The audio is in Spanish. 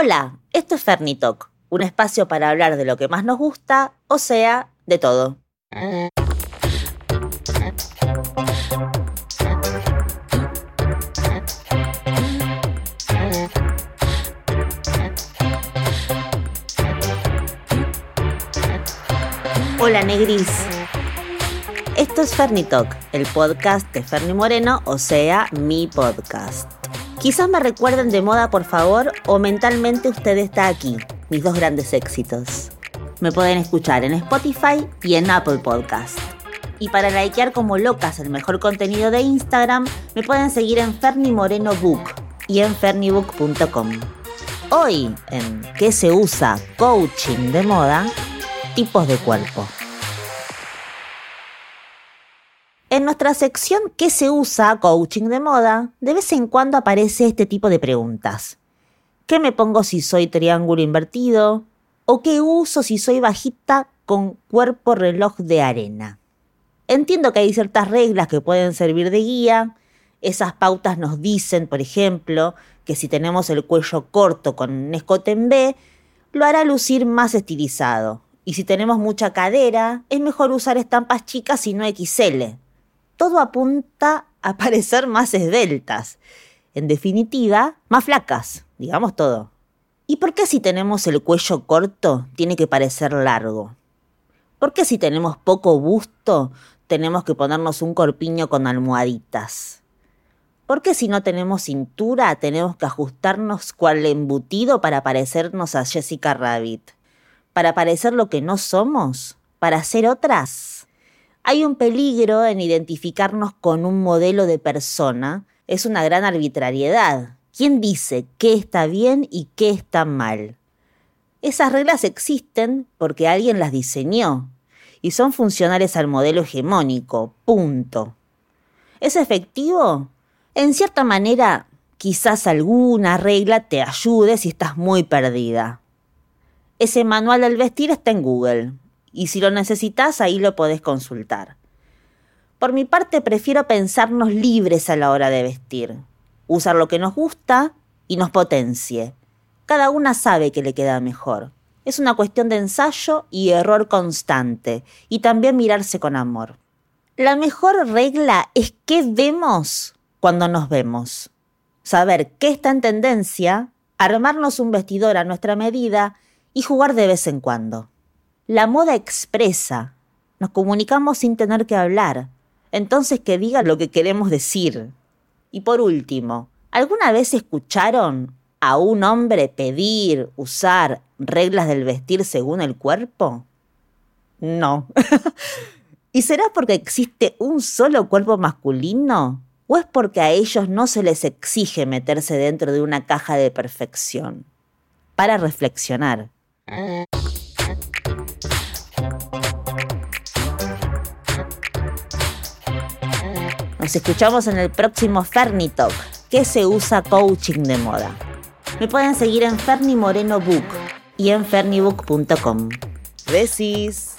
Hola, esto es Fernitalk, un espacio para hablar de lo que más nos gusta, o sea, de todo. Hola Negris. Esto es Fernitalk, el podcast de Ferni Moreno, o sea, mi podcast. Quizás me recuerden de moda, por favor, o mentalmente usted está aquí, mis dos grandes éxitos. Me pueden escuchar en Spotify y en Apple Podcast. Y para likear como locas el mejor contenido de Instagram, me pueden seguir en Ferni Moreno Book y en fernibook.com. Hoy, en ¿Qué se usa? Coaching de moda, tipos de cuerpo. En nuestra sección ¿Qué se usa? Coaching de moda, de vez en cuando aparece este tipo de preguntas. ¿Qué me pongo si soy triángulo invertido? ¿O qué uso si soy bajita con cuerpo reloj de arena? Entiendo que hay ciertas reglas que pueden servir de guía. Esas pautas nos dicen, por ejemplo, que si tenemos el cuello corto con un escote en B, lo hará lucir más estilizado. Y si tenemos mucha cadera, es mejor usar estampas chicas y no XL todo apunta a parecer más esbeltas. En definitiva, más flacas, digamos todo. ¿Y por qué si tenemos el cuello corto tiene que parecer largo? ¿Por qué si tenemos poco busto tenemos que ponernos un corpiño con almohaditas? ¿Por qué si no tenemos cintura tenemos que ajustarnos cual embutido para parecernos a Jessica Rabbit? ¿Para parecer lo que no somos? ¿Para ser otras? Hay un peligro en identificarnos con un modelo de persona. Es una gran arbitrariedad. ¿Quién dice qué está bien y qué está mal? Esas reglas existen porque alguien las diseñó y son funcionales al modelo hegemónico. Punto. ¿Es efectivo? En cierta manera, quizás alguna regla te ayude si estás muy perdida. Ese manual del vestir está en Google y si lo necesitas ahí lo podés consultar. Por mi parte prefiero pensarnos libres a la hora de vestir, usar lo que nos gusta y nos potencie. Cada una sabe que le queda mejor. Es una cuestión de ensayo y error constante, y también mirarse con amor. La mejor regla es qué vemos cuando nos vemos. Saber qué está en tendencia, armarnos un vestidor a nuestra medida y jugar de vez en cuando. La moda expresa. Nos comunicamos sin tener que hablar. Entonces que diga lo que queremos decir. Y por último, ¿alguna vez escucharon a un hombre pedir, usar reglas del vestir según el cuerpo? No. ¿Y será porque existe un solo cuerpo masculino? ¿O es porque a ellos no se les exige meterse dentro de una caja de perfección? Para reflexionar. Nos escuchamos en el próximo Fernitalk, que se usa coaching de moda. Me pueden seguir en Ferni Moreno Book y en fernibook.com. Besis.